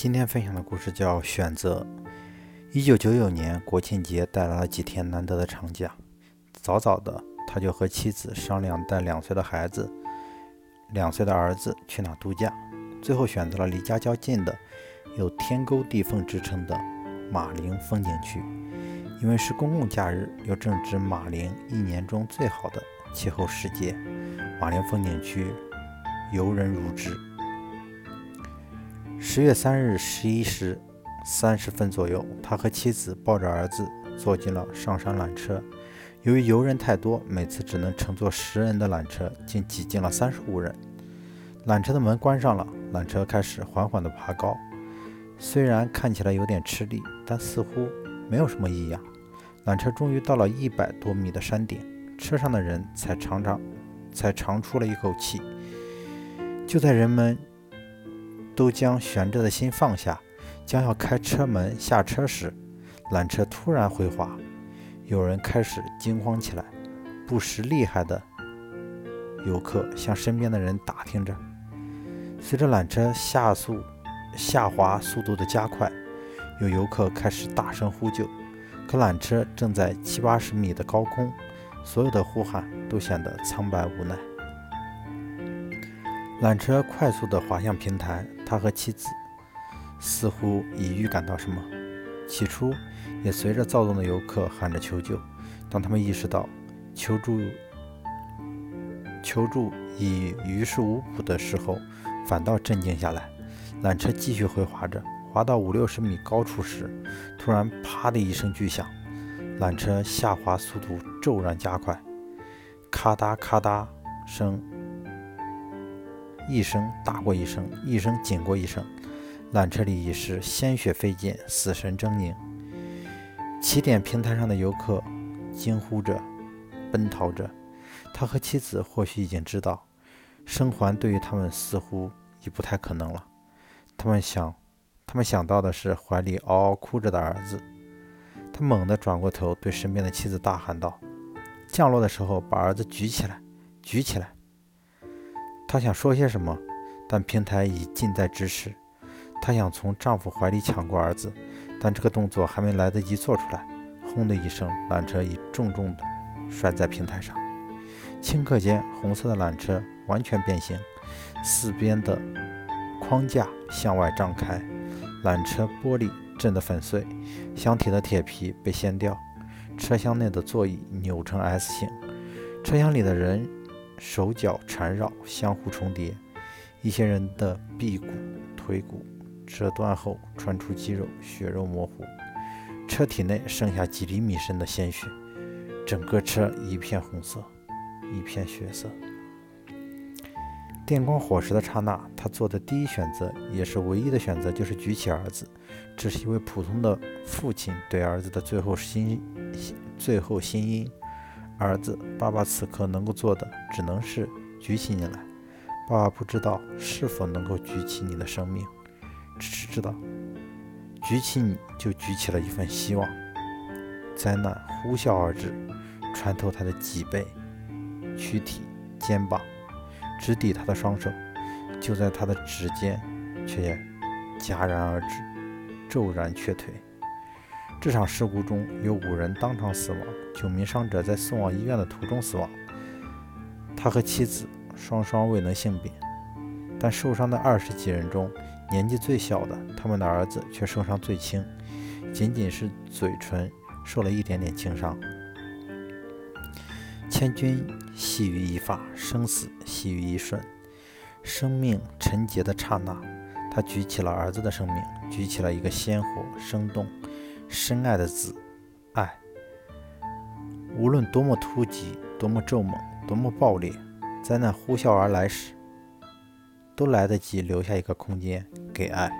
今天分享的故事叫《选择》。一九九九年国庆节带来了几天难得的长假，早早的他就和妻子商量带两岁的孩子、两岁的儿子去哪度假，最后选择了离家较近的、有“天沟地缝”之称的马陵风景区。因为是公共假日，又正值马陵一年中最好的气候时节，马陵风景区游人如织。十月三日十一时三十分左右，他和妻子抱着儿子坐进了上山缆车。由于游人太多，每次只能乘坐十人的缆车，竟挤进了三十五人。缆车的门关上了，缆车开始缓缓地爬高。虽然看起来有点吃力，但似乎没有什么异样。缆车终于到了一百多米的山顶，车上的人才长长才长出了一口气。就在人们。都将悬着的心放下，将要开车门下车时，缆车突然回滑，有人开始惊慌起来。不识厉害的游客向身边的人打听着。随着缆车下速下滑速度的加快，有游客开始大声呼救。可缆车正在七八十米的高空，所有的呼喊都显得苍白无奈。缆车快速地滑向平台，他和妻子似乎已预感到什么，起初也随着躁动的游客喊着求救。当他们意识到求助求助已于事无补的时候，反倒镇静下来。缆车继续回滑着，滑到五六十米高处时，突然“啪”的一声巨响，缆车下滑速度骤然加快，咔嗒咔嗒声。一声大过一声，一声紧过一声，缆车里已是鲜血飞溅，死神狰狞。起点平台上的游客惊呼着，奔逃着。他和妻子或许已经知道，生还对于他们似乎已不太可能了。他们想，他们想到的是怀里嗷嗷哭着的儿子。他猛地转过头，对身边的妻子大喊道：“降落的时候，把儿子举起来，举起来！”她想说些什么，但平台已近在咫尺。她想从丈夫怀里抢过儿子，但这个动作还没来得及做出来，轰的一声，缆车已重重地摔在平台上。顷刻间，红色的缆车完全变形，四边的框架向外张开，缆车玻璃震得粉碎，箱体的铁皮被掀掉，车厢内的座椅扭成 S 型，车厢里的人。手脚缠绕，相互重叠，一些人的臂骨、腿骨折断后穿出肌肉，血肉模糊。车体内剩下几厘米深的鲜血，整个车一片红色，一片血色。电光火石的刹那，他做的第一选择，也是唯一的选择，就是举起儿子。这是一位普通的父亲对儿子的最后心最后心音。儿子，爸爸此刻能够做的只能是举起你来。爸爸不知道是否能够举起你的生命，只是知道举起你就举起了一份希望。灾难呼啸而至，穿透他的脊背、躯体、肩膀，直抵他的双手。就在他的指尖，却也戛然而止，骤然却退。这场事故中有五人当场死亡，九名伤者在送往医院的途中死亡。他和妻子双双未能幸免，但受伤的二十几人中，年纪最小的他们的儿子却受伤最轻，仅仅是嘴唇受了一点点轻伤。千钧系于一发，生死系于一瞬。生命沉结的刹那，他举起了儿子的生命，举起了一个鲜活生动。深爱的子，爱。无论多么突急，多么骤猛，多么暴烈，在那呼啸而来时，都来得及留下一个空间给爱。